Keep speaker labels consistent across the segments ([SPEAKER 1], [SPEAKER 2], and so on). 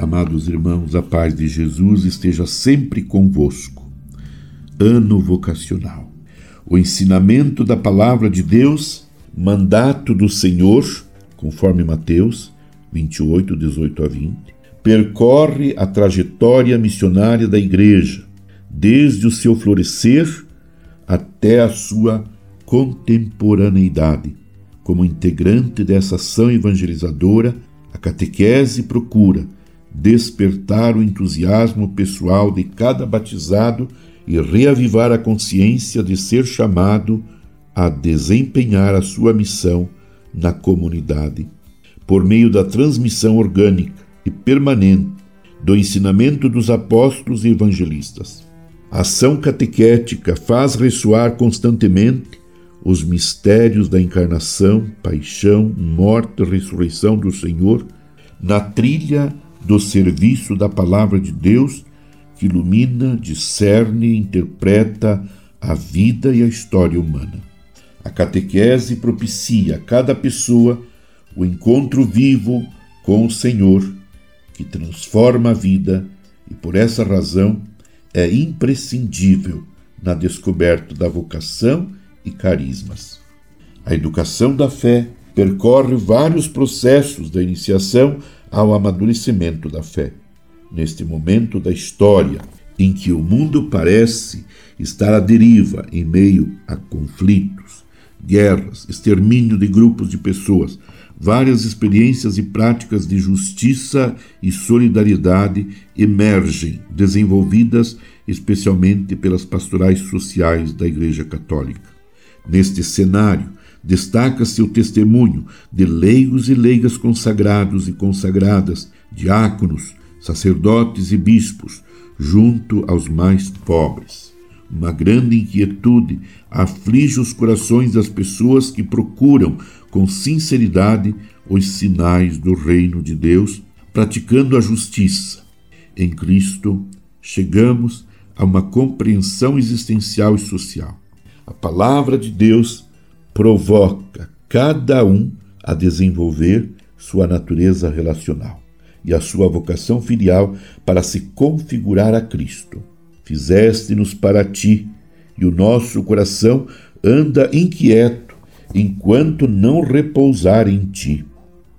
[SPEAKER 1] Amados irmãos, a paz de Jesus esteja sempre convosco. Ano vocacional. O ensinamento da palavra de Deus, mandato do Senhor, conforme Mateus 28, 18 a 20, percorre a trajetória missionária da Igreja, desde o seu florescer até a sua contemporaneidade. Como integrante dessa ação evangelizadora, a catequese procura despertar o entusiasmo pessoal de cada batizado e reavivar a consciência de ser chamado a desempenhar a sua missão na comunidade, por meio da transmissão orgânica e permanente do ensinamento dos apóstolos e evangelistas. A ação catequética faz ressoar constantemente os mistérios da encarnação, paixão, morte e ressurreição do Senhor na trilha do serviço da palavra de Deus que ilumina, discerne, interpreta a vida e a história humana. A catequese propicia a cada pessoa o encontro vivo com o Senhor, que transforma a vida e, por essa razão, é imprescindível na descoberta da vocação e carismas. A educação da fé percorre vários processos da iniciação ao amadurecimento da fé. Neste momento da história em que o mundo parece estar à deriva em meio a conflitos, guerras, extermínio de grupos de pessoas, várias experiências e práticas de justiça e solidariedade emergem, desenvolvidas especialmente pelas pastorais sociais da Igreja Católica. Neste cenário, destaca-se o testemunho de leigos e leigas consagrados e consagradas, diáconos, sacerdotes e bispos, junto aos mais pobres. Uma grande inquietude aflige os corações das pessoas que procuram com sinceridade os sinais do reino de Deus, praticando a justiça. Em Cristo, chegamos a uma compreensão existencial e social. A palavra de Deus provoca cada um a desenvolver sua natureza relacional e a sua vocação filial para se configurar a Cristo. Fizeste-nos para ti, e o nosso coração anda inquieto enquanto não repousar em ti.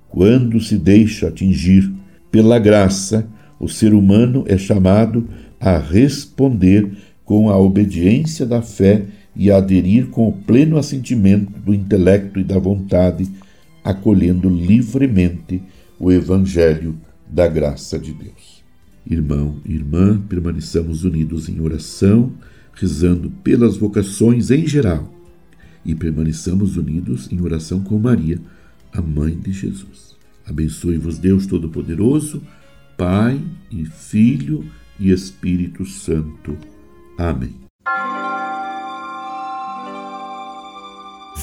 [SPEAKER 1] Quando se deixa atingir pela graça, o ser humano é chamado a responder com a obediência da fé e aderir com o pleno assentimento do intelecto e da vontade, acolhendo livremente o Evangelho da graça de Deus. Irmão e irmã, permaneçamos unidos em oração, rezando pelas vocações em geral e permaneçamos unidos em oração com Maria, a mãe de Jesus. Abençoe-vos Deus Todo-Poderoso, Pai e Filho e Espírito Santo. Amém.